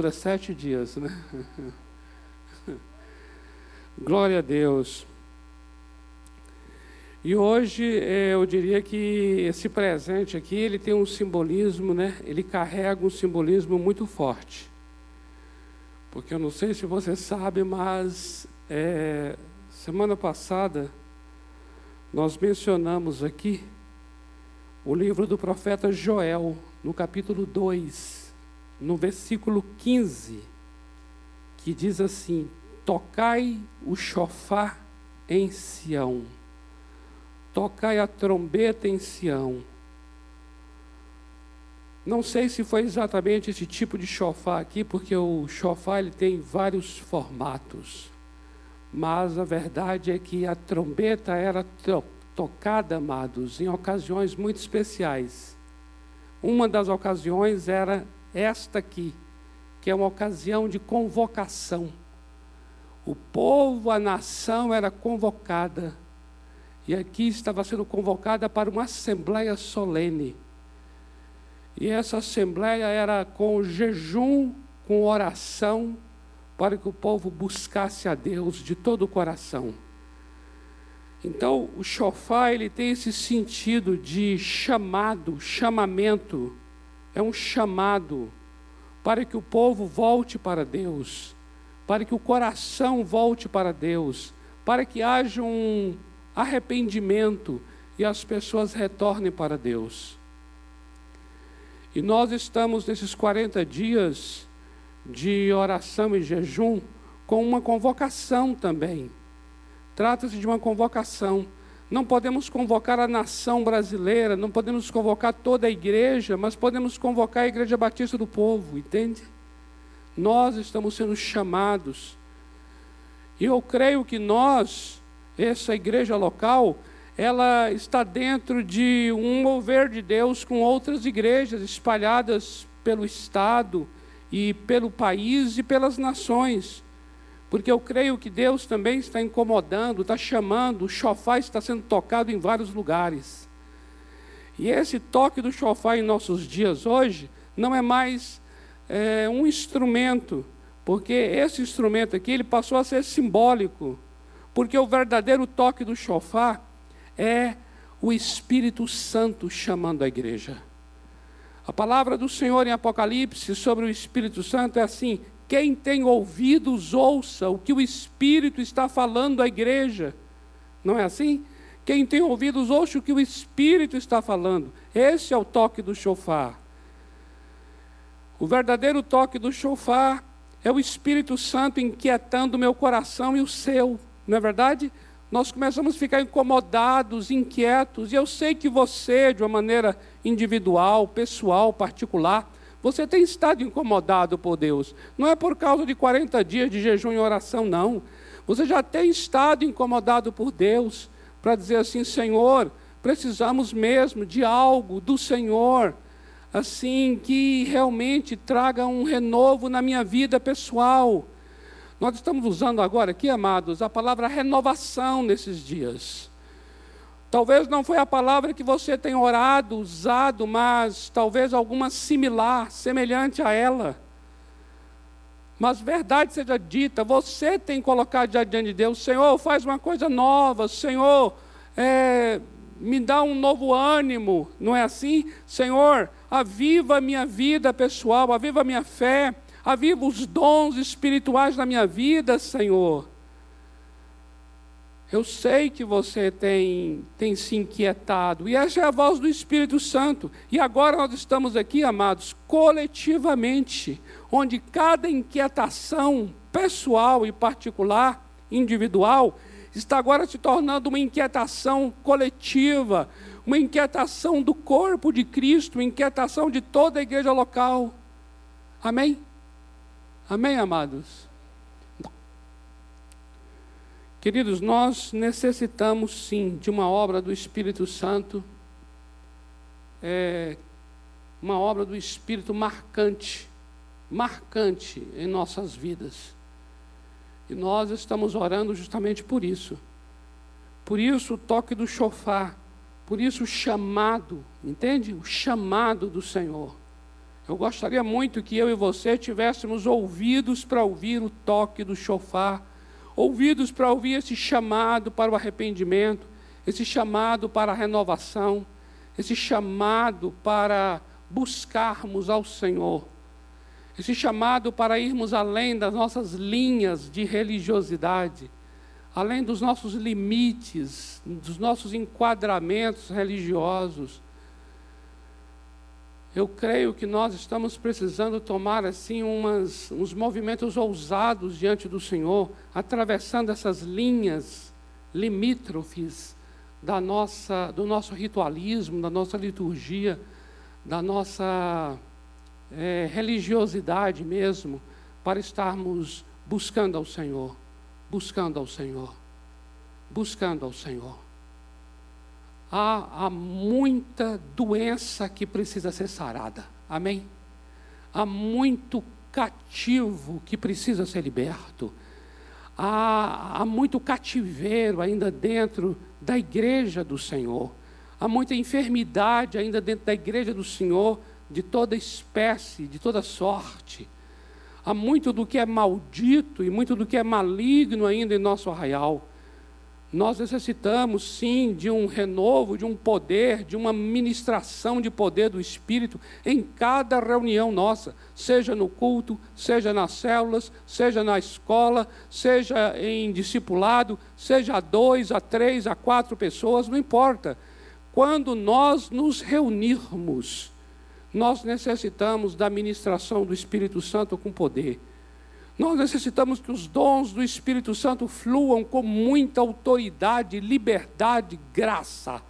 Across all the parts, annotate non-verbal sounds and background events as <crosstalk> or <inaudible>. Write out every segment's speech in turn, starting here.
dura sete dias, né? <laughs> Glória a Deus. E hoje eh, eu diria que esse presente aqui ele tem um simbolismo, né? Ele carrega um simbolismo muito forte. Porque eu não sei se você sabe, mas é, semana passada nós mencionamos aqui o livro do profeta Joel, no capítulo 2 no versículo 15, que diz assim: Tocai o chofar em Sião, tocai a trombeta em Sião. Não sei se foi exatamente esse tipo de chofar aqui, porque o chofar ele tem vários formatos. Mas a verdade é que a trombeta era tocada, amados, em ocasiões muito especiais. Uma das ocasiões era esta aqui, que é uma ocasião de convocação. O povo, a nação era convocada. E aqui estava sendo convocada para uma assembleia solene. E essa assembleia era com jejum, com oração, para que o povo buscasse a Deus de todo o coração. Então, o chofar ele tem esse sentido de chamado, chamamento é um chamado para que o povo volte para Deus, para que o coração volte para Deus, para que haja um arrependimento e as pessoas retornem para Deus. E nós estamos nesses 40 dias de oração e jejum com uma convocação também. Trata-se de uma convocação. Não podemos convocar a nação brasileira, não podemos convocar toda a igreja, mas podemos convocar a Igreja Batista do Povo, entende? Nós estamos sendo chamados. E eu creio que nós, essa igreja local, ela está dentro de um mover de Deus com outras igrejas espalhadas pelo Estado e pelo país e pelas nações. Porque eu creio que Deus também está incomodando, está chamando, o chofar está sendo tocado em vários lugares. E esse toque do chofar em nossos dias hoje não é mais é, um instrumento, porque esse instrumento aqui ele passou a ser simbólico, porque o verdadeiro toque do chofar é o Espírito Santo chamando a igreja. A palavra do Senhor em Apocalipse sobre o Espírito Santo é assim: quem tem ouvidos, ouça o que o Espírito está falando à igreja. Não é assim? Quem tem ouvidos, ouça o que o Espírito está falando. Esse é o toque do chofar. O verdadeiro toque do chofar é o Espírito Santo inquietando o meu coração e o seu. Não é verdade? Nós começamos a ficar incomodados, inquietos, e eu sei que você, de uma maneira individual, pessoal, particular, você tem estado incomodado por Deus. Não é por causa de 40 dias de jejum e oração, não. Você já tem estado incomodado por Deus para dizer assim: Senhor, precisamos mesmo de algo do Senhor, assim, que realmente traga um renovo na minha vida pessoal. Nós estamos usando agora aqui, amados, a palavra renovação nesses dias. Talvez não foi a palavra que você tem orado, usado, mas talvez alguma similar, semelhante a ela. Mas verdade seja dita, você tem colocado diante de Deus, Senhor, faz uma coisa nova, Senhor, é, me dá um novo ânimo, não é assim? Senhor, aviva a minha vida pessoal, aviva a minha fé, aviva os dons espirituais na minha vida, Senhor. Eu sei que você tem, tem se inquietado, e essa é a voz do Espírito Santo. E agora nós estamos aqui, amados, coletivamente, onde cada inquietação pessoal e particular, individual, está agora se tornando uma inquietação coletiva, uma inquietação do corpo de Cristo, uma inquietação de toda a igreja local. Amém? Amém, amados? Queridos, nós necessitamos sim de uma obra do Espírito Santo, é, uma obra do Espírito marcante, marcante em nossas vidas. E nós estamos orando justamente por isso. Por isso o toque do chofar, por isso o chamado, entende? O chamado do Senhor. Eu gostaria muito que eu e você tivéssemos ouvidos para ouvir o toque do chofar, ouvidos para ouvir esse chamado para o arrependimento, esse chamado para a renovação, esse chamado para buscarmos ao Senhor, esse chamado para irmos além das nossas linhas de religiosidade, além dos nossos limites, dos nossos enquadramentos religiosos eu creio que nós estamos precisando tomar assim umas, uns movimentos ousados diante do Senhor, atravessando essas linhas limítrofes da nossa, do nosso ritualismo, da nossa liturgia, da nossa é, religiosidade mesmo, para estarmos buscando ao Senhor, buscando ao Senhor, buscando ao Senhor há, há muita doença que precisa ser sarada. Amém? Há muito cativo que precisa ser liberto. Há, há muito cativeiro ainda dentro da igreja do Senhor. Há muita enfermidade ainda dentro da igreja do Senhor, de toda espécie, de toda sorte. Há muito do que é maldito e muito do que é maligno ainda em nosso arraial. Nós necessitamos sim de um renovo, de um poder, de uma ministração de poder do Espírito em cada reunião nossa, seja no culto, seja nas células, seja na escola, seja em discipulado, seja a dois, a três, a quatro pessoas, não importa. Quando nós nos reunirmos, nós necessitamos da ministração do Espírito Santo com poder. Nós necessitamos que os dons do Espírito Santo fluam com muita autoridade, liberdade, graça.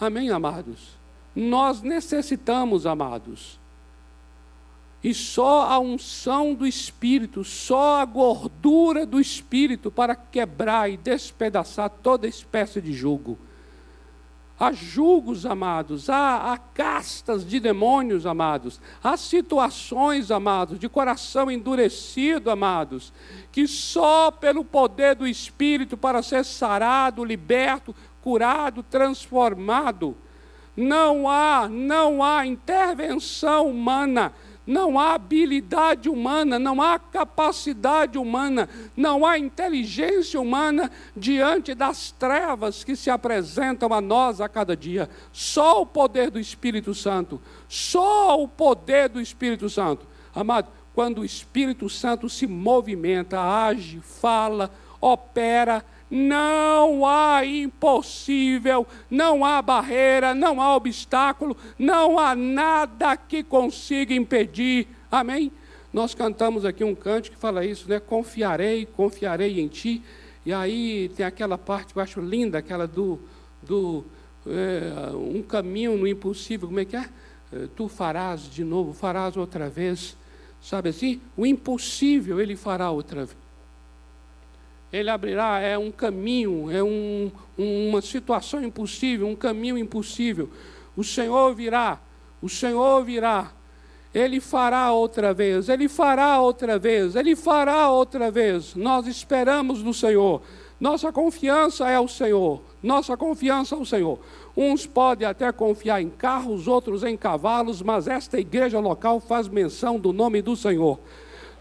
Amém, amados? Nós necessitamos, amados. E só a unção do Espírito, só a gordura do Espírito para quebrar e despedaçar toda espécie de jugo há julgos, amados, há, há, castas de demônios, amados, há situações, amados, de coração endurecido, amados, que só pelo poder do Espírito para ser sarado, liberto, curado, transformado, não há, não há intervenção humana não há habilidade humana, não há capacidade humana, não há inteligência humana diante das trevas que se apresentam a nós a cada dia. Só o poder do Espírito Santo, só o poder do Espírito Santo. Amado, quando o Espírito Santo se movimenta, age, fala, opera, não há impossível, não há barreira, não há obstáculo, não há nada que consiga impedir. Amém? Nós cantamos aqui um cântico que fala isso, né? Confiarei, confiarei em ti. E aí tem aquela parte que eu acho linda, aquela do, do é, um caminho no impossível, como é que é? é? Tu farás de novo, farás outra vez. Sabe assim? O impossível ele fará outra vez. Ele abrirá é um caminho, é um, uma situação impossível, um caminho impossível. O Senhor virá, o Senhor virá. Ele fará outra vez, ele fará outra vez, ele fará outra vez. Nós esperamos no Senhor. Nossa confiança é o Senhor. Nossa confiança é o Senhor. Uns podem até confiar em carros, outros em cavalos, mas esta igreja local faz menção do nome do Senhor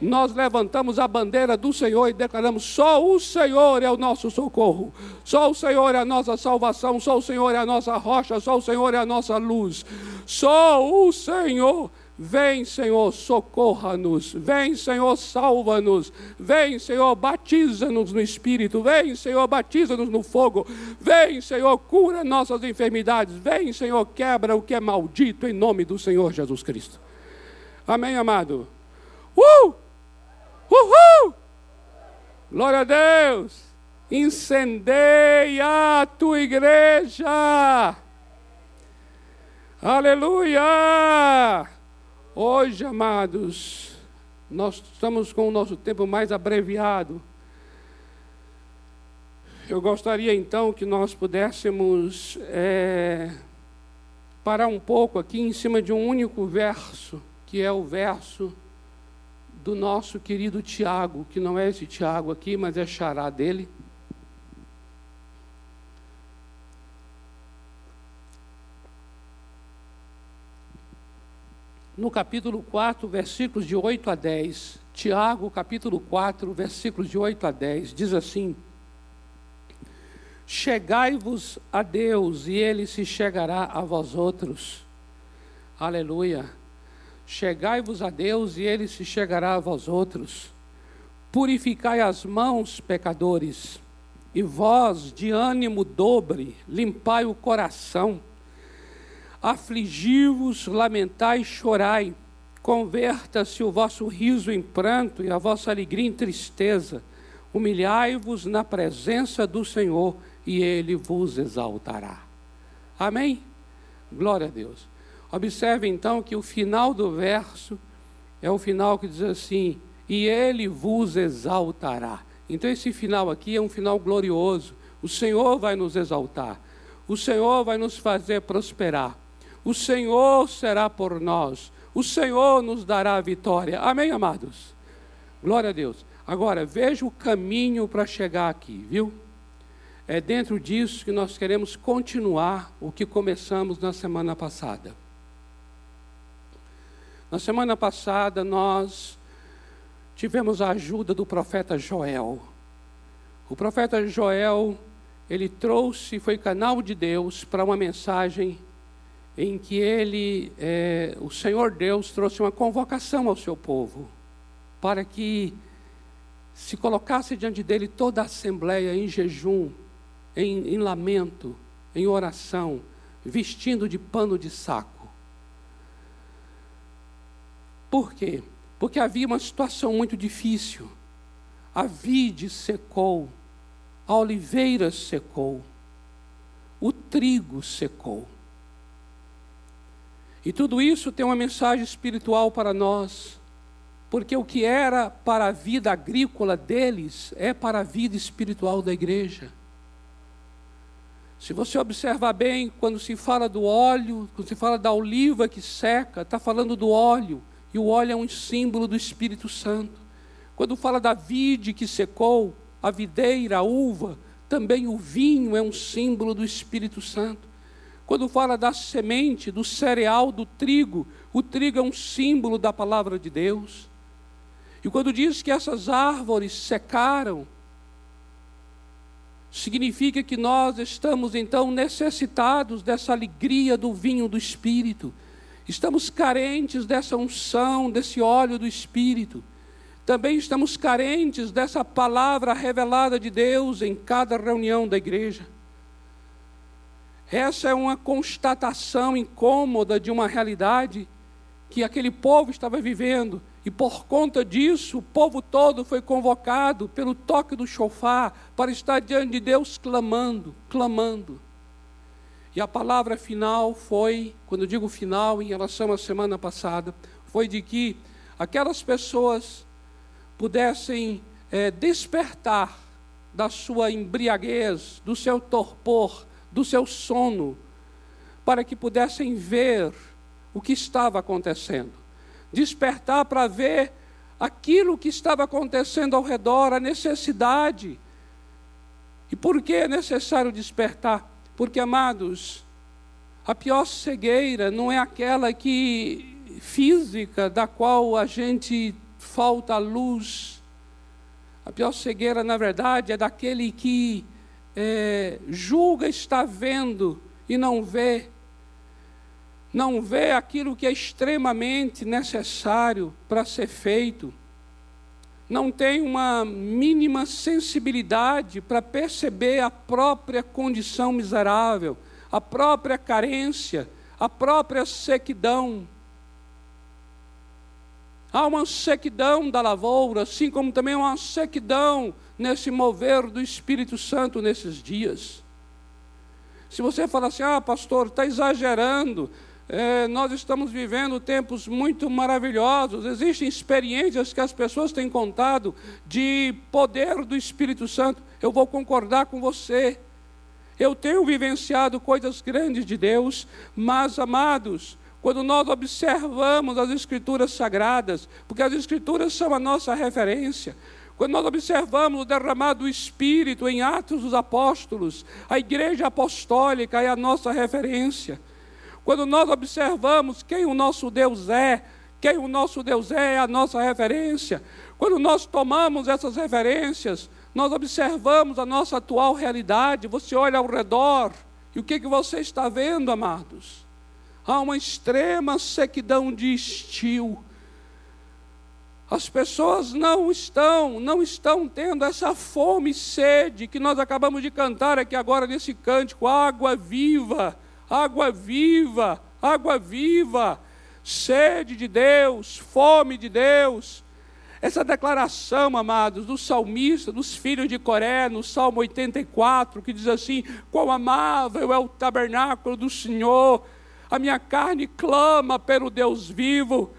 nós levantamos a bandeira do Senhor e declaramos: só o Senhor é o nosso socorro, só o Senhor é a nossa salvação, só o Senhor é a nossa rocha, só o Senhor é a nossa luz, só o Senhor. Vem, Senhor, socorra-nos. Vem, Senhor, salva-nos. Vem, Senhor, batiza-nos no Espírito. Vem, Senhor, batiza-nos no fogo. Vem, Senhor, cura nossas enfermidades. Vem, Senhor, quebra o que é maldito em nome do Senhor Jesus Cristo. Amém, amado? Uh! Uhul! Glória a Deus! Incendeia a tua igreja! Aleluia! Hoje, amados, nós estamos com o nosso tempo mais abreviado. Eu gostaria então que nós pudéssemos é, parar um pouco aqui em cima de um único verso, que é o verso do nosso querido Tiago, que não é esse Tiago aqui, mas é xará dele. no capítulo 4, versículos de 8 a 10. Tiago, capítulo 4, versículos de 8 a 10, diz assim: Chegai-vos a Deus, e ele se chegará a vós outros. Aleluia. Chegai-vos a Deus, e ele se chegará a vós outros. Purificai as mãos, pecadores, e vós, de ânimo dobre, limpai o coração. Afligi-vos, lamentai chorai. Converta-se o vosso riso em pranto e a vossa alegria em tristeza. Humilhai-vos na presença do Senhor e ele vos exaltará. Amém? Glória a Deus. Observe então que o final do verso é o final que diz assim: e ele vos exaltará. Então, esse final aqui é um final glorioso. O Senhor vai nos exaltar, o Senhor vai nos fazer prosperar, o Senhor será por nós, o Senhor nos dará a vitória. Amém, amados? Glória a Deus. Agora, veja o caminho para chegar aqui, viu? É dentro disso que nós queremos continuar o que começamos na semana passada. Na semana passada, nós tivemos a ajuda do profeta Joel. O profeta Joel, ele trouxe, foi canal de Deus para uma mensagem em que ele, é, o Senhor Deus, trouxe uma convocação ao seu povo, para que se colocasse diante dele toda a assembleia em jejum, em, em lamento, em oração, vestindo de pano de saco. Por quê? Porque havia uma situação muito difícil. A vide secou, a oliveira secou, o trigo secou. E tudo isso tem uma mensagem espiritual para nós, porque o que era para a vida agrícola deles é para a vida espiritual da igreja. Se você observar bem, quando se fala do óleo, quando se fala da oliva que seca, está falando do óleo, e o óleo é um símbolo do Espírito Santo. Quando fala da vide que secou, a videira, a uva, também o vinho é um símbolo do Espírito Santo. Quando fala da semente, do cereal, do trigo, o trigo é um símbolo da palavra de Deus. E quando diz que essas árvores secaram, significa que nós estamos então necessitados dessa alegria do vinho do Espírito, estamos carentes dessa unção, desse óleo do Espírito, também estamos carentes dessa palavra revelada de Deus em cada reunião da igreja. Essa é uma constatação incômoda de uma realidade que aquele povo estava vivendo e por conta disso, o povo todo foi convocado pelo toque do chofar para estar diante de Deus clamando, clamando. E a palavra final foi, quando eu digo final em relação à semana passada, foi de que aquelas pessoas pudessem é, despertar da sua embriaguez, do seu torpor, do seu sono, para que pudessem ver o que estava acontecendo despertar para ver aquilo que estava acontecendo ao redor, a necessidade. E por que é necessário despertar? Porque, amados, a pior cegueira não é aquela que física da qual a gente falta luz. A pior cegueira, na verdade, é daquele que é, julga estar vendo e não vê não vê aquilo que é extremamente necessário para ser feito, não tem uma mínima sensibilidade para perceber a própria condição miserável, a própria carência, a própria sequidão. Há uma sequidão da lavoura, assim como também uma sequidão nesse mover do Espírito Santo nesses dias. Se você falar assim, ah, pastor, está exagerando, é, nós estamos vivendo tempos muito maravilhosos, existem experiências que as pessoas têm contado de poder do Espírito Santo. Eu vou concordar com você. Eu tenho vivenciado coisas grandes de Deus, mas, amados, quando nós observamos as Escrituras sagradas, porque as Escrituras são a nossa referência, quando nós observamos o derramado do Espírito em Atos dos Apóstolos, a Igreja Apostólica é a nossa referência. Quando nós observamos quem o nosso Deus é, quem o nosso Deus é, é a nossa referência, quando nós tomamos essas referências, nós observamos a nossa atual realidade, você olha ao redor, e o que, que você está vendo, amados? Há uma extrema sequidão de estio. As pessoas não estão, não estão tendo essa fome e sede que nós acabamos de cantar aqui agora nesse cântico, água viva, água viva, água viva, sede de Deus, fome de Deus. Essa declaração, amados, do salmista, dos filhos de Coré, no Salmo 84, que diz assim: Quão amável é o tabernáculo do Senhor, a minha carne clama pelo Deus vivo.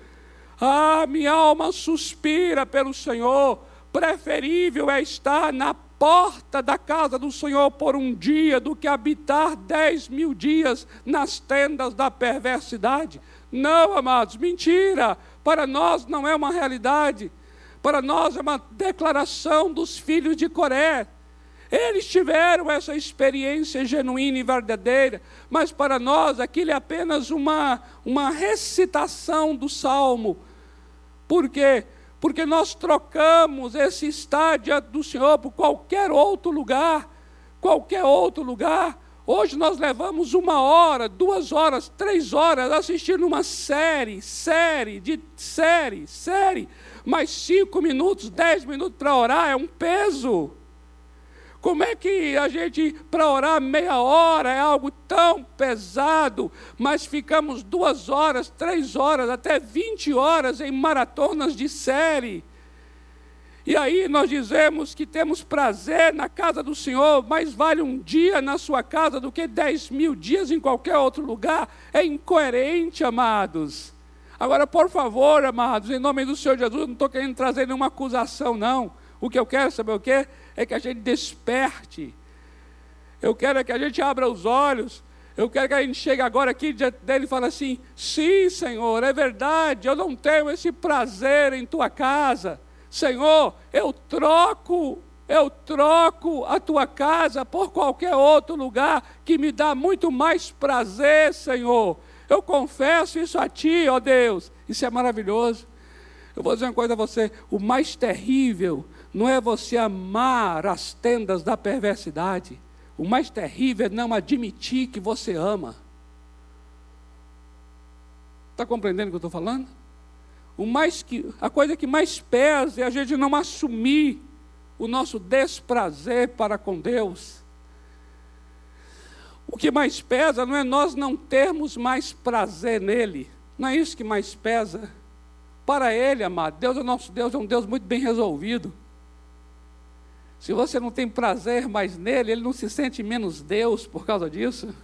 Ah, minha alma suspira pelo Senhor. Preferível é estar na porta da casa do Senhor por um dia do que habitar dez mil dias nas tendas da perversidade. Não, amados, mentira. Para nós não é uma realidade. Para nós é uma declaração dos filhos de Coré. Eles tiveram essa experiência genuína e verdadeira, mas para nós aquilo é apenas uma, uma recitação do salmo por quê? Nós trocamos esse estádio do Senhor por qualquer outro lugar, qualquer outro lugar. Hoje nós levamos uma hora, duas horas, três horas assistindo uma série, série, de série, série. Mais cinco minutos, dez minutos para orar é um peso. Como é que a gente, para orar meia hora, é algo tão pesado, mas ficamos duas horas, três horas, até vinte horas em maratonas de série? E aí nós dizemos que temos prazer na casa do Senhor, mais vale um dia na sua casa do que dez mil dias em qualquer outro lugar. É incoerente, amados. Agora, por favor, amados, em nome do Senhor Jesus, não estou querendo trazer nenhuma acusação, não. O que eu quero saber o quê? É que a gente desperte. Eu quero é que a gente abra os olhos. Eu quero que a gente chegue agora aqui diante dele e fale assim: sim, Senhor, é verdade, eu não tenho esse prazer em tua casa. Senhor, eu troco, eu troco a tua casa por qualquer outro lugar que me dá muito mais prazer, Senhor. Eu confesso isso a ti, ó Deus. Isso é maravilhoso. Eu vou dizer uma coisa a você: o mais terrível não é você amar as tendas da perversidade. O mais terrível é não admitir que você ama. Está compreendendo o que eu estou falando? O mais que, a coisa que mais pesa é a gente não assumir o nosso desprazer para com Deus. O que mais pesa não é nós não termos mais prazer nele. Não é isso que mais pesa. Para Ele, amado, Deus é nosso Deus, é um Deus muito bem resolvido. Se você não tem prazer mais nele, ele não se sente menos Deus por causa disso.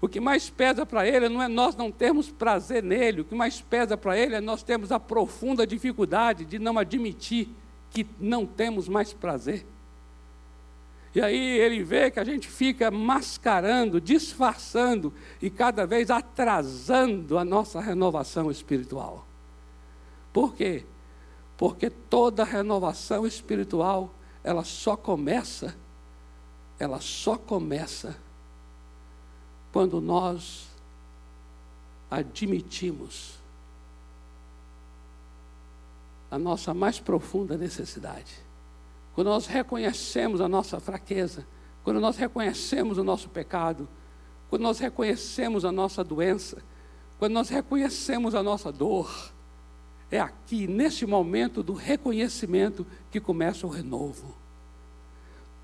O que mais pesa para ele não é nós não termos prazer nele, o que mais pesa para ele é nós termos a profunda dificuldade de não admitir que não temos mais prazer. E aí ele vê que a gente fica mascarando, disfarçando e cada vez atrasando a nossa renovação espiritual. Por quê? Porque toda renovação espiritual ela só começa, ela só começa quando nós admitimos a nossa mais profunda necessidade. Quando nós reconhecemos a nossa fraqueza, quando nós reconhecemos o nosso pecado, quando nós reconhecemos a nossa doença, quando nós reconhecemos a nossa dor, é aqui, nesse momento do reconhecimento, que começa o renovo.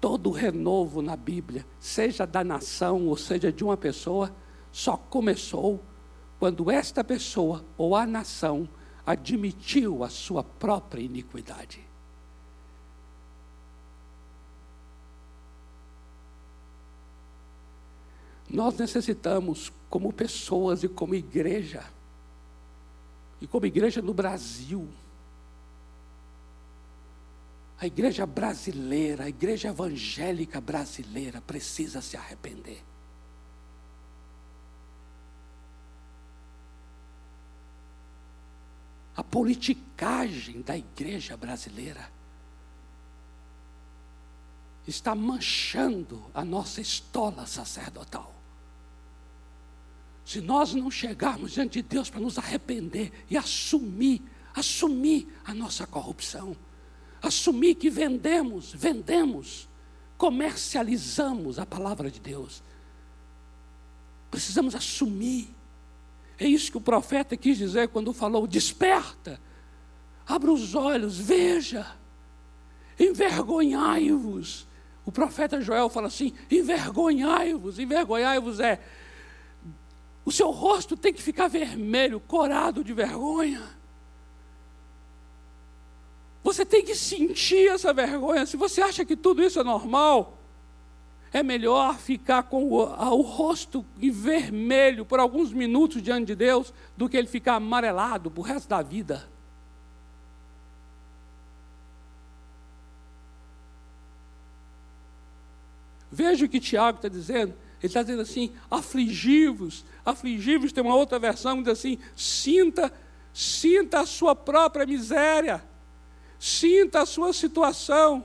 Todo renovo na Bíblia, seja da nação ou seja de uma pessoa, só começou quando esta pessoa ou a nação admitiu a sua própria iniquidade. Nós necessitamos, como pessoas e como igreja, e como igreja no Brasil, a igreja brasileira, a igreja evangélica brasileira precisa se arrepender. A politicagem da igreja brasileira está manchando a nossa estola sacerdotal. Se nós não chegarmos diante de Deus para nos arrepender e assumir, assumir a nossa corrupção, assumir que vendemos, vendemos, comercializamos a palavra de Deus. Precisamos assumir. É isso que o profeta quis dizer quando falou: desperta, abra os olhos, veja, envergonhai-vos. O profeta Joel fala assim: envergonhai-vos, envergonhai-vos é o seu rosto tem que ficar vermelho, corado de vergonha. Você tem que sentir essa vergonha. Se você acha que tudo isso é normal, é melhor ficar com o, o rosto vermelho por alguns minutos diante de Deus do que ele ficar amarelado para o resto da vida. Veja o que Tiago está dizendo. Ele está dizendo assim: afligivos, afligivos, tem uma outra versão que diz assim: sinta, sinta a sua própria miséria, sinta a sua situação,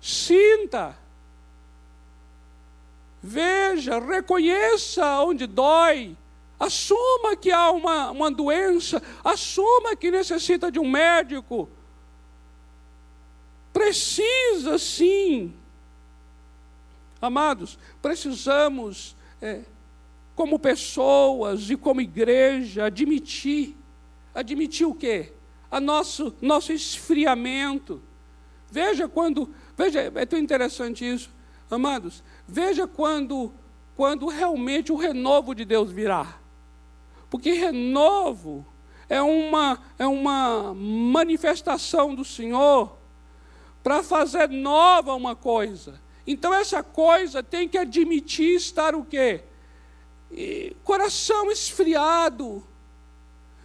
sinta, veja, reconheça onde dói, assuma que há uma, uma doença, assuma que necessita de um médico. Precisa sim Amados, precisamos, é, como pessoas e como igreja, admitir. Admitir o quê? A nosso, nosso esfriamento. Veja quando, veja, é tão interessante isso, amados. Veja quando, quando realmente o renovo de Deus virá. Porque renovo é uma, é uma manifestação do Senhor para fazer nova uma coisa. Então essa coisa tem que admitir estar o quê? E, coração esfriado.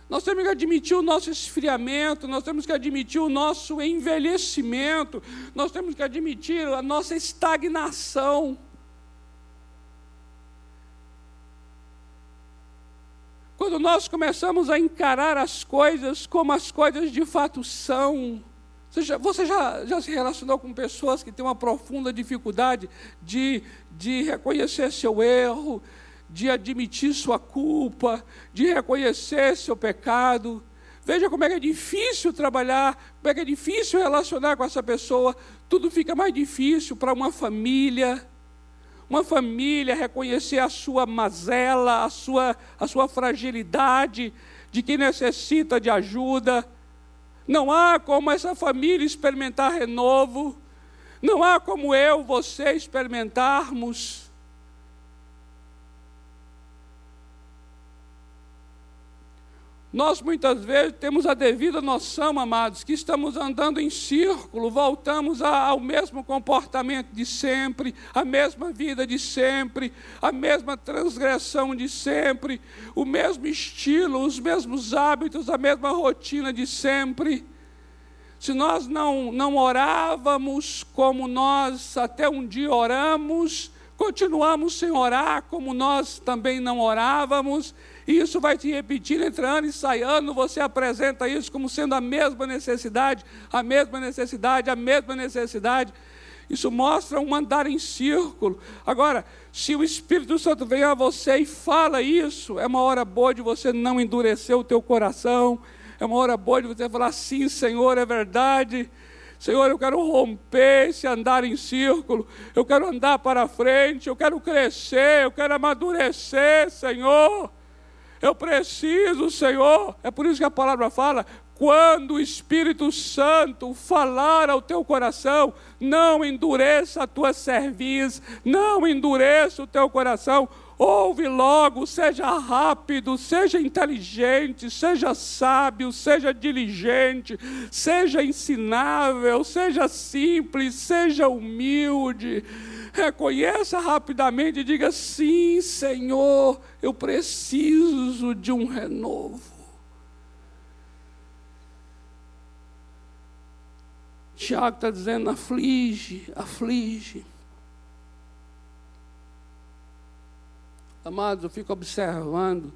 Nós temos que admitir o nosso esfriamento, nós temos que admitir o nosso envelhecimento, nós temos que admitir a nossa estagnação. Quando nós começamos a encarar as coisas como as coisas de fato são, você, já, você já, já, se relacionou com pessoas que têm uma profunda dificuldade de, de reconhecer seu erro, de admitir sua culpa, de reconhecer seu pecado? Veja como é que é difícil trabalhar, como é que é difícil relacionar com essa pessoa. Tudo fica mais difícil para uma família. Uma família reconhecer a sua mazela, a sua, a sua fragilidade, de que necessita de ajuda não há como essa família experimentar renovo. Não há como eu, você experimentarmos Nós muitas vezes temos a devida noção, amados, que estamos andando em círculo, voltamos ao mesmo comportamento de sempre, a mesma vida de sempre, a mesma transgressão de sempre, o mesmo estilo, os mesmos hábitos, a mesma rotina de sempre. Se nós não, não orávamos como nós até um dia oramos, continuamos sem orar como nós também não orávamos, e isso vai te repetir entre ano e sai ano, você apresenta isso como sendo a mesma necessidade, a mesma necessidade, a mesma necessidade. Isso mostra um andar em círculo. Agora, se o Espírito Santo vem a você e fala isso, é uma hora boa de você não endurecer o teu coração, é uma hora boa de você falar, sim, Senhor, é verdade. Senhor, eu quero romper esse andar em círculo, eu quero andar para frente, eu quero crescer, eu quero amadurecer, Senhor. Eu preciso, Senhor. É por isso que a palavra fala: quando o Espírito Santo falar ao teu coração, não endureça a tua cerviz, não endureça o teu coração. Ouve logo, seja rápido, seja inteligente, seja sábio, seja diligente, seja ensinável, seja simples, seja humilde reconheça rapidamente e diga: sim, Senhor, eu preciso de um renovo. Tiago está dizendo: aflige, aflige. Amados, eu fico observando,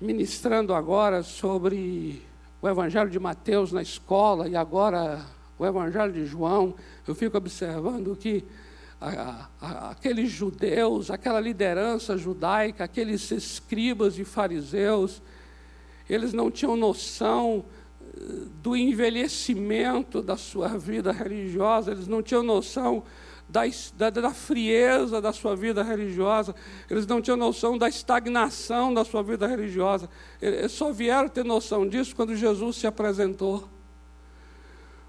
ministrando agora sobre o Evangelho de Mateus na escola e agora o Evangelho de João, eu fico observando que a, a, aqueles judeus, aquela liderança judaica, aqueles escribas e fariseus, eles não tinham noção eh, do envelhecimento da sua vida religiosa, eles não tinham noção da, da, da, frieza da sua vida religiosa, eles não tinham noção da estagnação da sua vida religiosa. Eles só vieram ter noção disso quando Jesus se apresentou.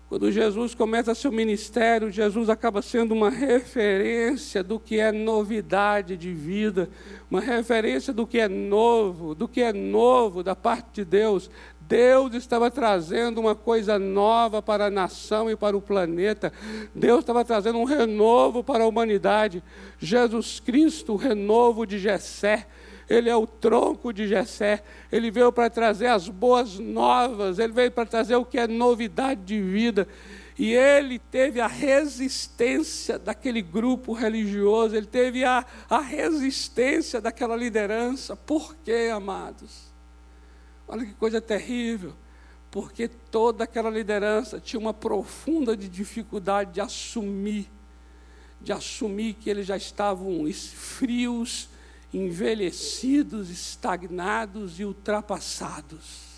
Quando Jesus começa seu ministério, Jesus acaba sendo uma referência do que é novidade de vida, uma referência do que é novo, do que é novo da parte de Deus. Deus estava trazendo uma coisa nova para a nação e para o planeta. Deus estava trazendo um renovo para a humanidade. Jesus Cristo, o renovo de Jessé ele é o tronco de Jessé, ele veio para trazer as boas novas, ele veio para trazer o que é novidade de vida. E ele teve a resistência daquele grupo religioso, ele teve a, a resistência daquela liderança. Por quê, amados? Olha que coisa terrível. Porque toda aquela liderança tinha uma profunda dificuldade de assumir, de assumir que eles já estavam frios envelhecidos, estagnados e ultrapassados.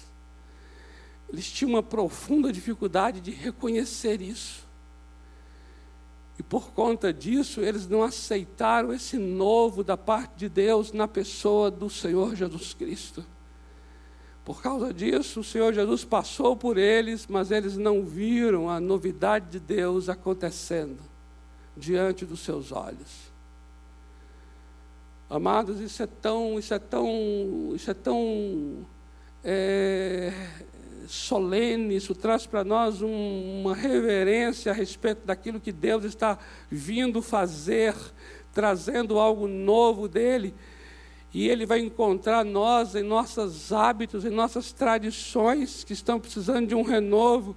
Eles tinham uma profunda dificuldade de reconhecer isso. E por conta disso, eles não aceitaram esse novo da parte de Deus na pessoa do Senhor Jesus Cristo. Por causa disso, o Senhor Jesus passou por eles, mas eles não viram a novidade de Deus acontecendo diante dos seus olhos. Amados, isso é tão, isso é tão, isso é tão é, solene, isso traz para nós um, uma reverência a respeito daquilo que Deus está vindo fazer, trazendo algo novo dele. E Ele vai encontrar nós em nossos hábitos, em nossas tradições que estão precisando de um renovo.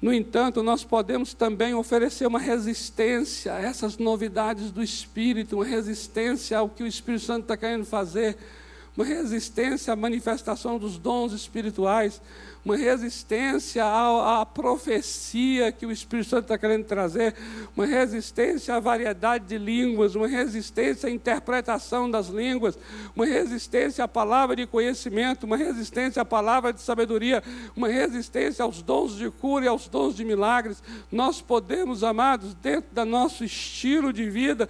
No entanto, nós podemos também oferecer uma resistência a essas novidades do Espírito, uma resistência ao que o Espírito Santo está querendo fazer, uma resistência à manifestação dos dons espirituais, uma resistência à, à profecia que o Espírito Santo está querendo trazer, uma resistência à variedade de línguas, uma resistência à interpretação das línguas, uma resistência à palavra de conhecimento, uma resistência à palavra de sabedoria, uma resistência aos dons de cura e aos dons de milagres. Nós podemos, amados, dentro do nosso estilo de vida,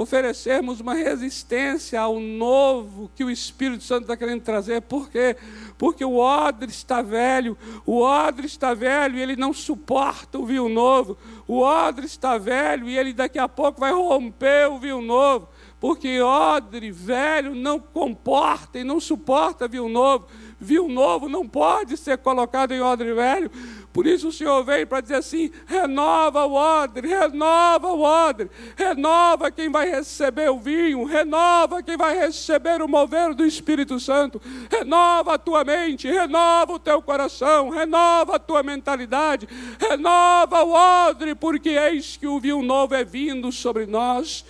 oferecermos uma resistência ao novo que o Espírito Santo está querendo trazer. Por quê? Porque o odre está velho, o odre está velho e ele não suporta o vinho novo. O odre está velho e ele daqui a pouco vai romper o vinho novo. Porque odre velho não comporta e não suporta vinho novo. Vinho novo não pode ser colocado em odre velho. Por isso o Senhor veio para dizer assim: renova o odre, renova o odre, renova quem vai receber o vinho, renova quem vai receber o mover do Espírito Santo, renova a tua mente, renova o teu coração, renova a tua mentalidade, renova o odre, porque eis que o vinho novo é vindo sobre nós.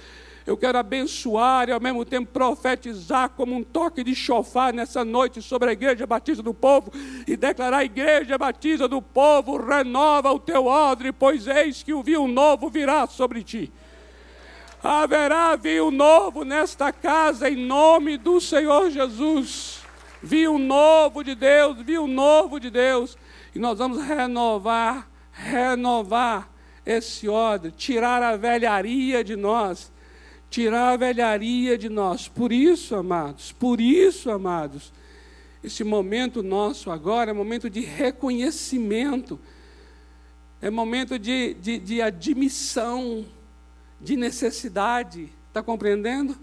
Eu quero abençoar e ao mesmo tempo profetizar como um toque de chofar nessa noite sobre a igreja batista do povo e declarar: Igreja batista do povo, renova o teu odre, pois eis que o vinho novo virá sobre ti. Haverá vinho novo nesta casa em nome do Senhor Jesus. Vinho novo de Deus, vinho novo de Deus. E nós vamos renovar, renovar esse odre, tirar a velharia de nós tirar a velharia de nós. Por isso, amados, por isso, amados, esse momento nosso agora é momento de reconhecimento, é momento de, de, de admissão de necessidade, está compreendendo?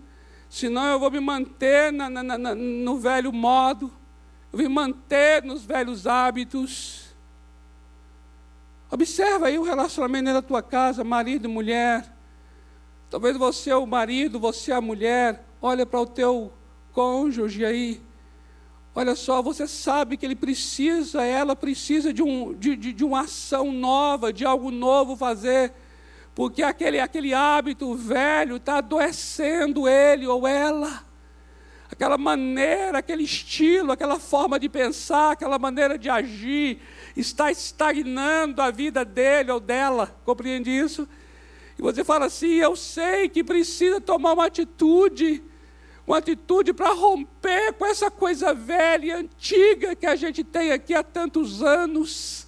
Senão eu vou me manter na, na, na, no velho modo, eu vou me manter nos velhos hábitos. Observa aí o relacionamento da tua casa, marido e mulher. Talvez você é o marido, você é a mulher, olha para o teu cônjuge aí. Olha só, você sabe que ele precisa, ela precisa de, um, de, de, de uma ação nova, de algo novo fazer, porque aquele, aquele hábito velho está adoecendo ele ou ela. Aquela maneira, aquele estilo, aquela forma de pensar, aquela maneira de agir, está estagnando a vida dele ou dela, compreende isso? E você fala assim: eu sei que precisa tomar uma atitude, uma atitude para romper com essa coisa velha e antiga que a gente tem aqui há tantos anos.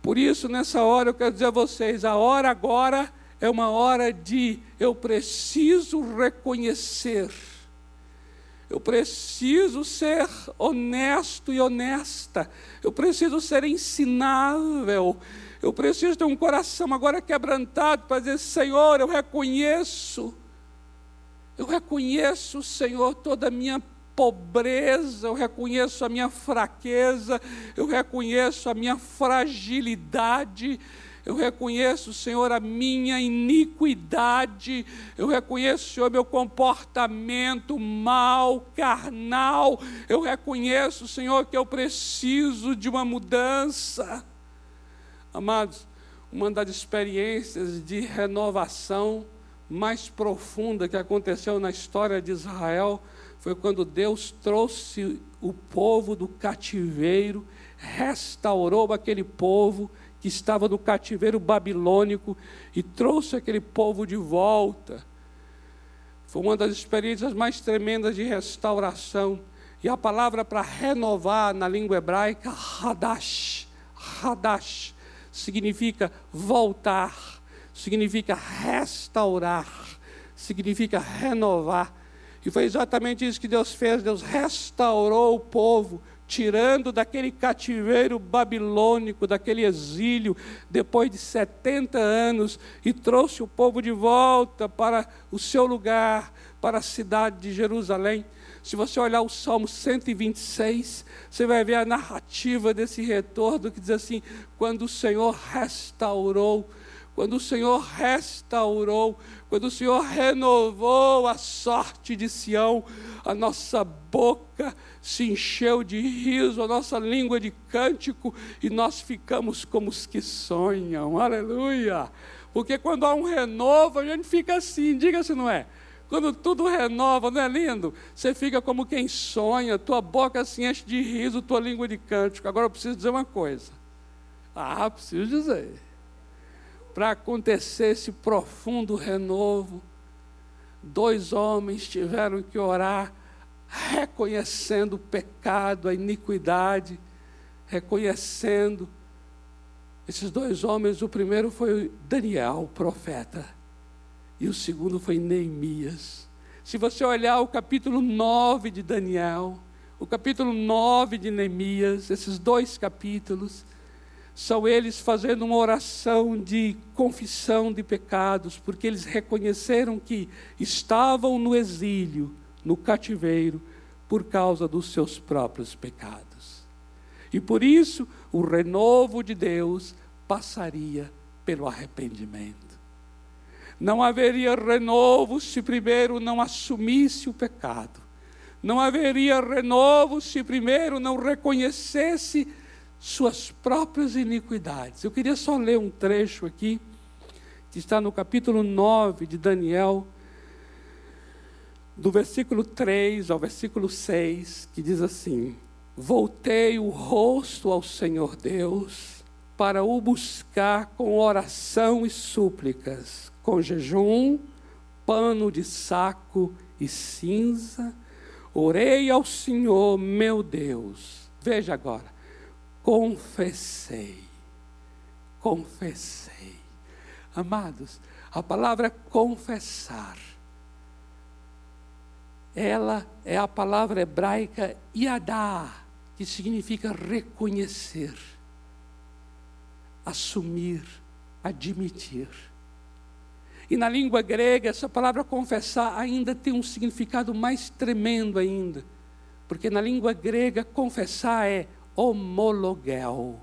Por isso, nessa hora, eu quero dizer a vocês: a hora agora é uma hora de eu preciso reconhecer eu preciso ser honesto e honesta. Eu preciso ser ensinável. Eu preciso ter um coração agora quebrantado para dizer: Senhor, eu reconheço. Eu reconheço, Senhor, toda a minha pobreza, eu reconheço a minha fraqueza, eu reconheço a minha fragilidade, eu reconheço, Senhor, a minha iniquidade. Eu reconheço, Senhor, meu comportamento mal, carnal. Eu reconheço, Senhor, que eu preciso de uma mudança. Amados, uma das experiências de renovação mais profunda que aconteceu na história de Israel foi quando Deus trouxe o povo do cativeiro, restaurou aquele povo que estava no cativeiro babilônico e trouxe aquele povo de volta. Foi uma das experiências mais tremendas de restauração. E a palavra para renovar na língua hebraica, hadash, hadash, significa voltar, significa restaurar, significa renovar. E foi exatamente isso que Deus fez. Deus restaurou o povo tirando daquele cativeiro babilônico, daquele exílio, depois de 70 anos, e trouxe o povo de volta para o seu lugar, para a cidade de Jerusalém. Se você olhar o Salmo 126, você vai ver a narrativa desse retorno que diz assim: quando o Senhor restaurou quando o Senhor restaurou, quando o Senhor renovou a sorte de Sião, a nossa boca se encheu de riso, a nossa língua de cântico, e nós ficamos como os que sonham, aleluia. Porque quando há um renovo, a gente fica assim, diga se não é. Quando tudo renova, não é lindo? Você fica como quem sonha, tua boca se enche de riso, tua língua de cântico. Agora eu preciso dizer uma coisa. Ah, preciso dizer para acontecer esse profundo renovo, dois homens tiveram que orar, reconhecendo o pecado, a iniquidade, reconhecendo. Esses dois homens, o primeiro foi Daniel, o profeta, e o segundo foi Neemias. Se você olhar o capítulo 9 de Daniel, o capítulo 9 de Neemias, esses dois capítulos, são eles fazendo uma oração de confissão de pecados, porque eles reconheceram que estavam no exílio, no cativeiro, por causa dos seus próprios pecados. E por isso o renovo de Deus passaria pelo arrependimento. Não haveria renovo se primeiro não assumisse o pecado. Não haveria renovo se primeiro não reconhecesse suas próprias iniquidades. Eu queria só ler um trecho aqui, que está no capítulo 9 de Daniel, do versículo 3 ao versículo 6, que diz assim: Voltei o rosto ao Senhor Deus para o buscar com oração e súplicas, com jejum, pano de saco e cinza. Orei ao Senhor meu Deus. Veja agora confessei. Confessei. Amados, a palavra confessar, ela é a palavra hebraica yadá, que significa reconhecer, assumir, admitir. E na língua grega, essa palavra confessar ainda tem um significado mais tremendo ainda. Porque na língua grega, confessar é homologel.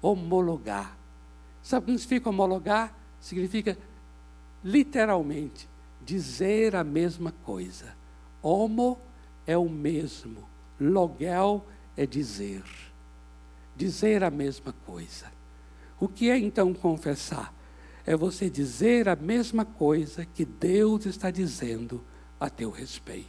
Homologar. Sabe o que significa homologar? Significa literalmente dizer a mesma coisa. Homo é o mesmo, logel é dizer. Dizer a mesma coisa. O que é então confessar? É você dizer a mesma coisa que Deus está dizendo a teu respeito.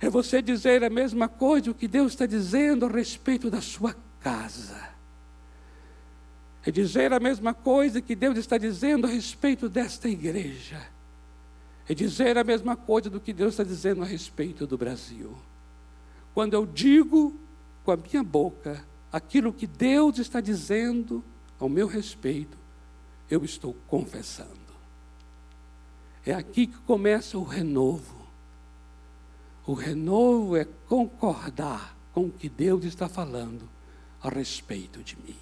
É você dizer a mesma coisa que Deus está dizendo a respeito da sua casa. É dizer a mesma coisa que Deus está dizendo a respeito desta igreja. É dizer a mesma coisa do que Deus está dizendo a respeito do Brasil. Quando eu digo com a minha boca aquilo que Deus está dizendo ao meu respeito, eu estou confessando. É aqui que começa o renovo. O renovo é concordar com o que Deus está falando a respeito de mim.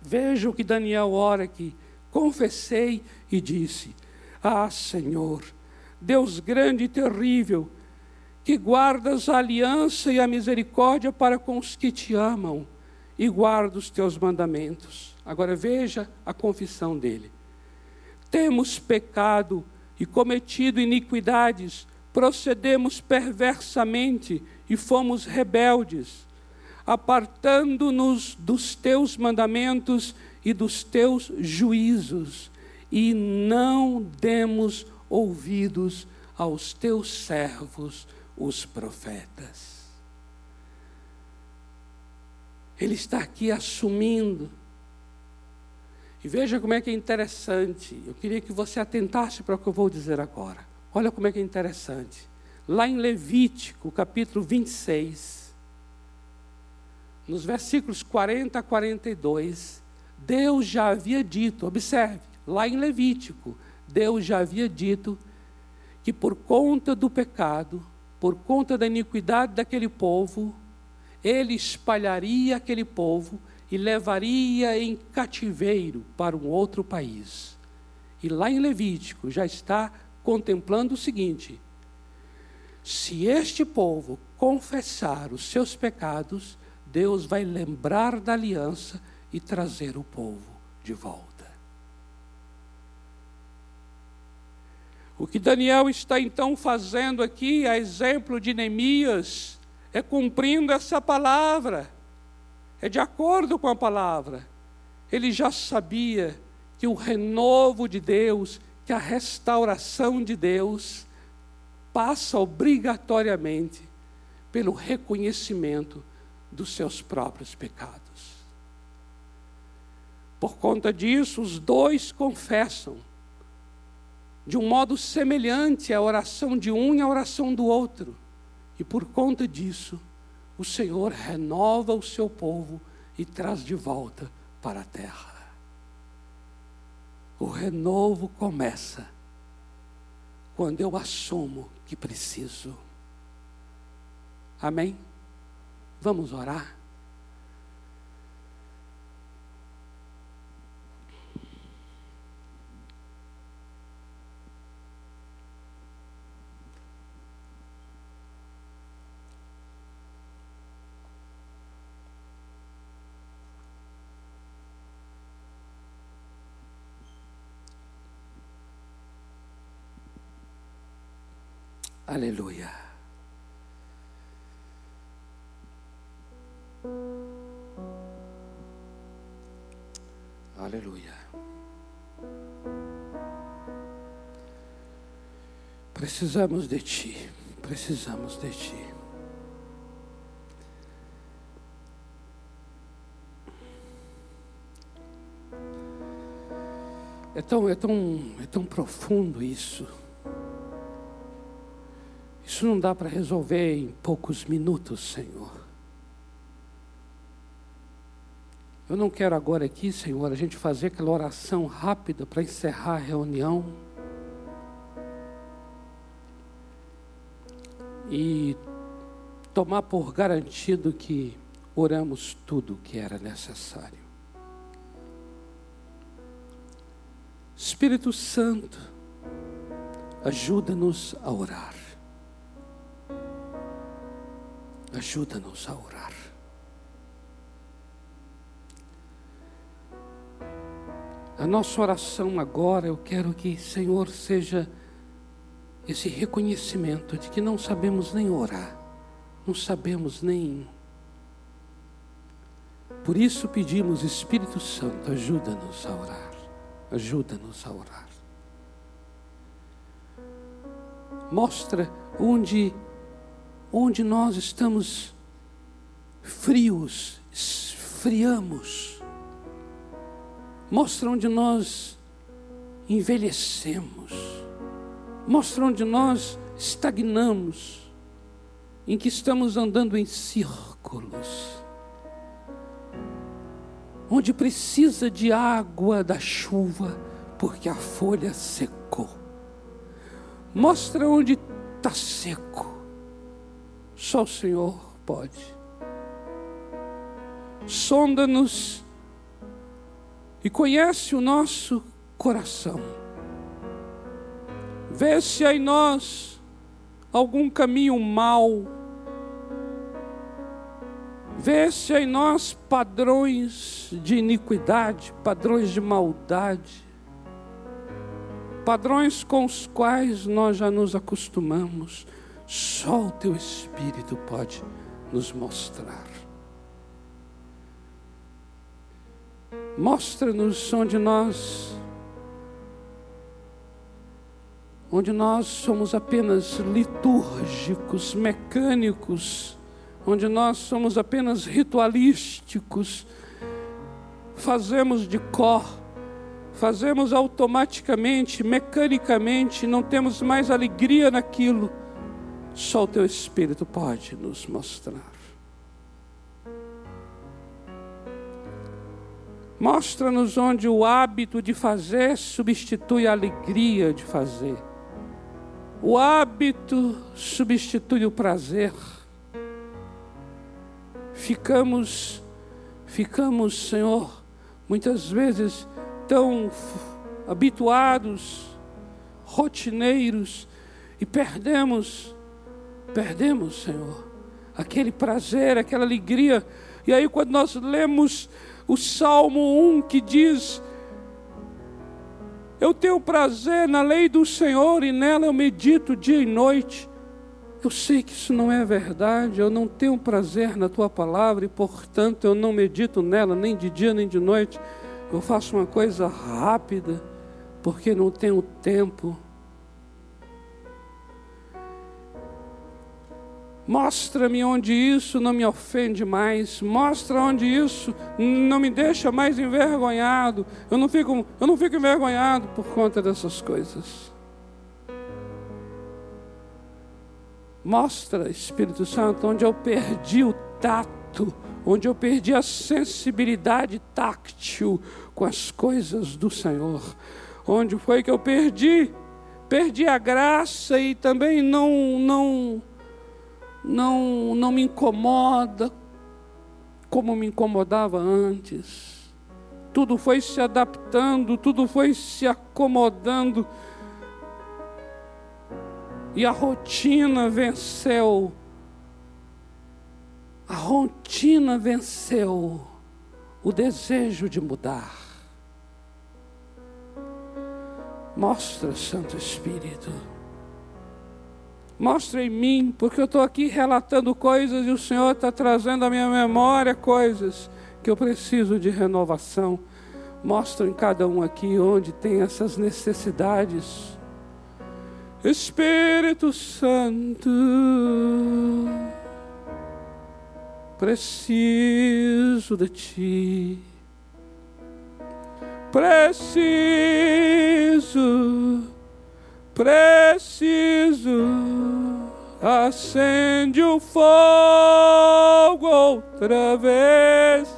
Veja o que Daniel ora aqui. Confessei e disse: Ah, Senhor, Deus grande e terrível, que guardas a aliança e a misericórdia para com os que te amam e guarda os teus mandamentos. Agora veja a confissão dele. Temos pecado e cometido iniquidades, procedemos perversamente e fomos rebeldes, apartando-nos dos teus mandamentos e dos teus juízos, e não demos ouvidos aos teus servos, os profetas. Ele está aqui assumindo. E veja como é que é interessante. Eu queria que você atentasse para o que eu vou dizer agora. Olha como é que é interessante. Lá em Levítico, capítulo 26, nos versículos 40 a 42, Deus já havia dito, observe, lá em Levítico, Deus já havia dito que por conta do pecado, por conta da iniquidade daquele povo, ele espalharia aquele povo e levaria em cativeiro para um outro país. E lá em Levítico já está contemplando o seguinte: se este povo confessar os seus pecados, Deus vai lembrar da aliança e trazer o povo de volta. O que Daniel está então fazendo aqui, a exemplo de Neemias, é cumprindo essa palavra, é de acordo com a palavra. Ele já sabia que o renovo de Deus, que a restauração de Deus, passa obrigatoriamente pelo reconhecimento dos seus próprios pecados. Por conta disso, os dois confessam de um modo semelhante à oração de um e à oração do outro. E por conta disso, o Senhor renova o seu povo e traz de volta para a terra. O renovo começa quando eu assumo que preciso. Amém? Vamos orar? Aleluia. Aleluia. Precisamos de Ti, precisamos de Ti. É tão, é tão, é tão profundo isso. Isso não dá para resolver em poucos minutos, Senhor. Eu não quero agora aqui, Senhor, a gente fazer aquela oração rápida para encerrar a reunião. E tomar por garantido que oramos tudo o que era necessário. Espírito Santo, ajuda-nos a orar. Ajuda-nos a orar. A nossa oração agora, eu quero que, Senhor, seja esse reconhecimento de que não sabemos nem orar, não sabemos nem. Por isso pedimos, Espírito Santo, ajuda-nos a orar, ajuda-nos a orar. Mostra onde onde nós estamos frios, esfriamos, mostra onde nós envelhecemos, mostra onde nós estagnamos, em que estamos andando em círculos, onde precisa de água da chuva, porque a folha secou. Mostra onde está seco. Só o Senhor pode. Sonda-nos e conhece o nosso coração. Vê se há em nós algum caminho mau. Vê se há em nós padrões de iniquidade, padrões de maldade, padrões com os quais nós já nos acostumamos. Só o teu Espírito pode nos mostrar. Mostra-nos onde nós onde nós somos apenas litúrgicos, mecânicos, onde nós somos apenas ritualísticos, fazemos de cor, fazemos automaticamente, mecanicamente, não temos mais alegria naquilo. Só o teu Espírito pode nos mostrar. Mostra-nos onde o hábito de fazer substitui a alegria de fazer. O hábito substitui o prazer. Ficamos, ficamos, Senhor, muitas vezes tão habituados, rotineiros, e perdemos, perdemos, Senhor, aquele prazer, aquela alegria. E aí, quando nós lemos o Salmo 1 que diz: Eu tenho prazer na lei do Senhor e nela eu medito dia e noite. Eu sei que isso não é verdade, eu não tenho prazer na tua palavra e, portanto, eu não medito nela nem de dia nem de noite. Eu faço uma coisa rápida, porque não tenho tempo. Mostra-me onde isso não me ofende mais. Mostra onde isso não me deixa mais envergonhado. Eu não fico, eu não fico envergonhado por conta dessas coisas. Mostra, Espírito Santo, onde eu perdi o tato, onde eu perdi a sensibilidade táctil com as coisas do Senhor. Onde foi que eu perdi? Perdi a graça e também não não não, não me incomoda como me incomodava antes. Tudo foi se adaptando, tudo foi se acomodando. E a rotina venceu. A rotina venceu o desejo de mudar. Mostra, Santo Espírito Mostra em mim, porque eu estou aqui relatando coisas e o Senhor está trazendo à minha memória coisas que eu preciso de renovação. Mostra em cada um aqui onde tem essas necessidades. Espírito Santo, preciso de Ti. Preciso preciso. Acende o fogo outra vez.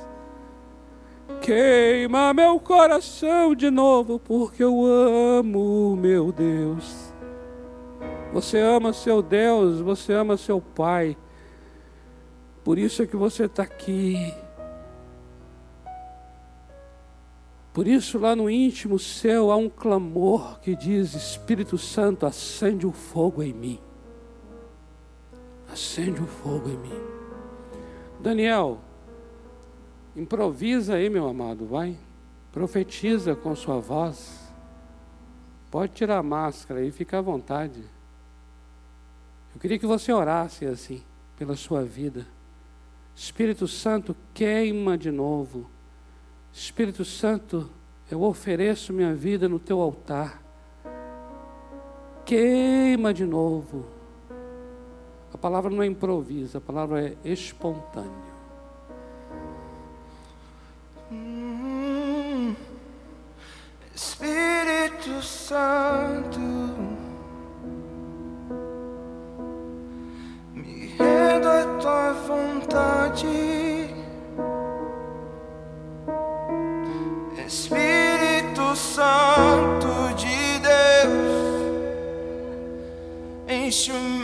Queima meu coração de novo, porque eu amo meu Deus. Você ama seu Deus, você ama seu Pai. Por isso é que você está aqui. Por isso, lá no íntimo céu há um clamor que diz: Espírito Santo, acende o fogo em mim. Acende o fogo em mim. Daniel, improvisa aí, meu amado, vai. Profetiza com sua voz. Pode tirar a máscara aí, fica à vontade. Eu queria que você orasse assim, pela sua vida. Espírito Santo, queima de novo Espírito Santo, eu ofereço minha vida no teu altar. Queima de novo. A palavra não é improvisa, a palavra é espontâneo. Hum, Espírito Santo, me rendo à tua vontade. Enche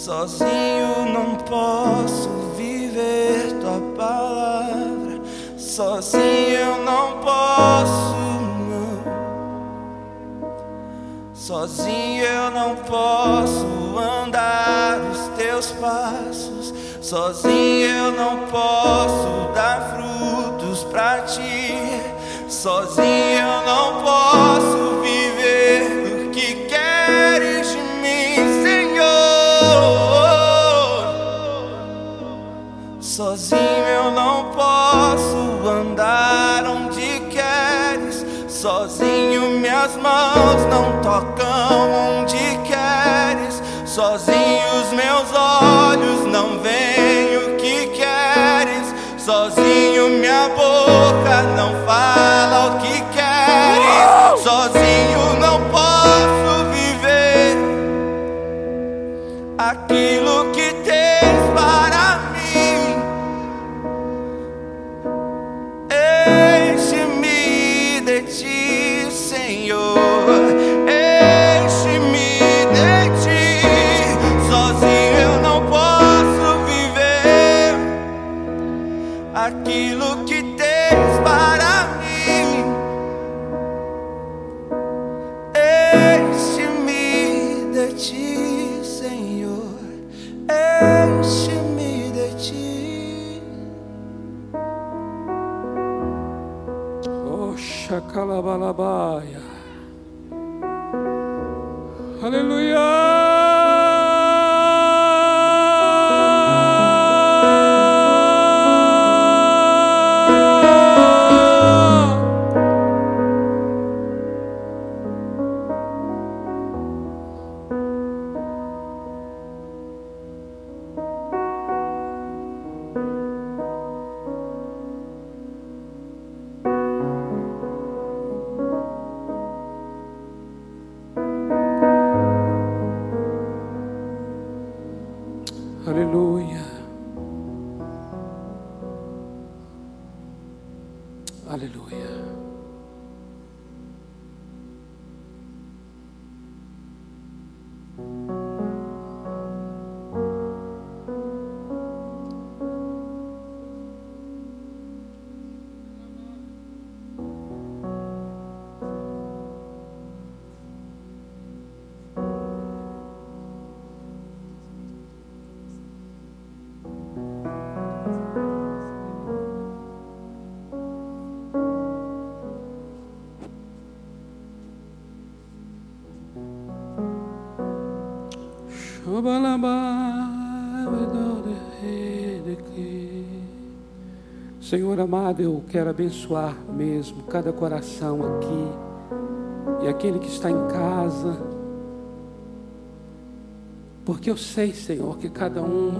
Sozinho não posso viver tua palavra. Sozinho eu não posso, não. Sozinho eu não posso andar os teus passos. Sozinho eu não posso dar frutos pra ti. Sozinho eu não posso Sozinho eu não posso andar onde queres. Sozinho minhas mãos não tocam onde queres. Sozinho os meus olhos não veem o que queres. Sozinho minha boca não fala o que queres. Sozinho não posso Balabalabaya. Senhor amado, eu quero abençoar mesmo cada coração aqui e aquele que está em casa, porque eu sei, Senhor, que cada um,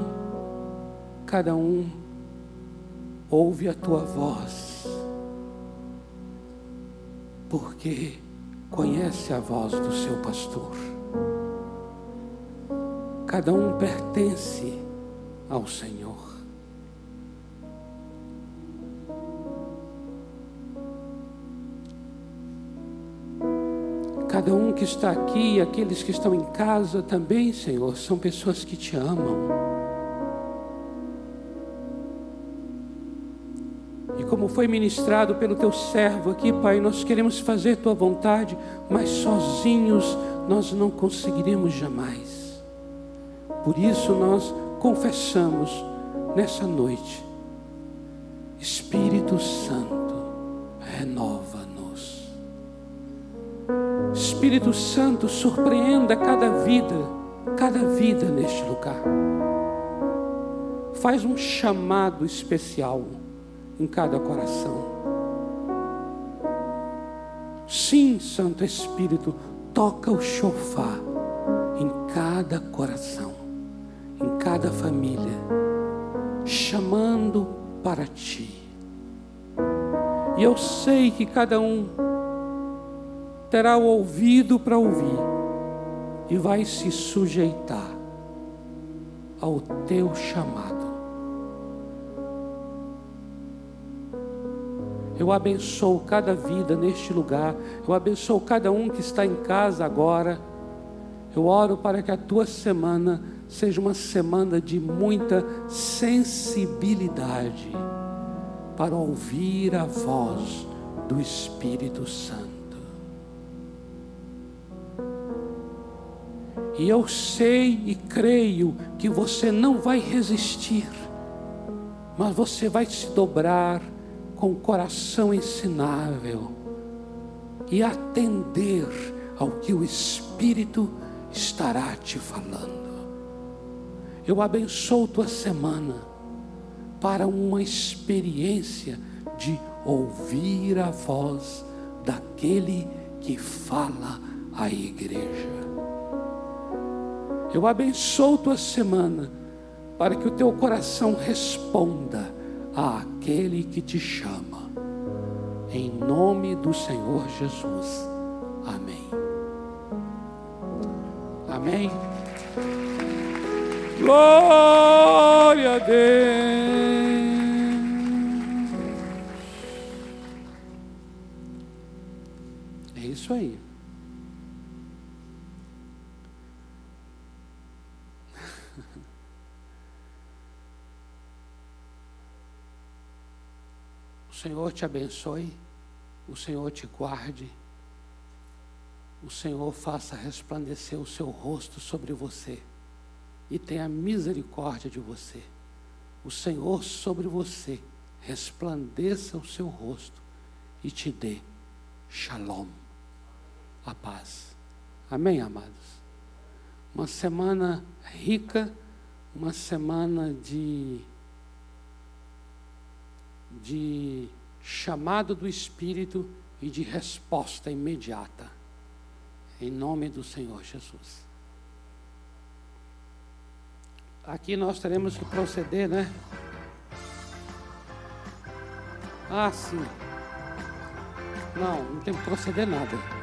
cada um ouve a tua voz, porque conhece a voz do seu pastor. Cada um pertence ao Senhor. Cada um que está aqui e aqueles que estão em casa também, Senhor, são pessoas que te amam. E como foi ministrado pelo teu servo aqui, Pai, nós queremos fazer tua vontade, mas sozinhos nós não conseguiremos jamais. Por isso nós confessamos nessa noite, Espírito Santo, renova-nos. Espírito Santo, surpreenda cada vida, cada vida neste lugar. Faz um chamado especial em cada coração. Sim, Santo Espírito, toca o chofar em cada coração em cada família, chamando para ti. E eu sei que cada um terá o ouvido para ouvir e vai se sujeitar ao teu chamado. Eu abençoo cada vida neste lugar, eu abençoo cada um que está em casa agora. Eu oro para que a tua semana seja uma semana de muita sensibilidade para ouvir a voz do Espírito Santo. E eu sei e creio que você não vai resistir, mas você vai se dobrar com o coração ensinável e atender ao que o Espírito estará te falando. Eu abençoo tua semana para uma experiência de ouvir a voz daquele que fala à igreja. Eu abençoo tua semana para que o teu coração responda àquele que te chama. Em nome do Senhor Jesus. Amém. Amém. Glória a Deus. É isso aí. Senhor te abençoe, o Senhor te guarde, o Senhor faça resplandecer o seu rosto sobre você e tenha misericórdia de você. O Senhor sobre você resplandeça o seu rosto e te dê shalom, a paz. Amém, amados? Uma semana rica, uma semana de, de chamado do Espírito e de resposta imediata. Em nome do Senhor Jesus. Aqui nós teremos que proceder, né? Ah, sim. Não, não tem que proceder nada.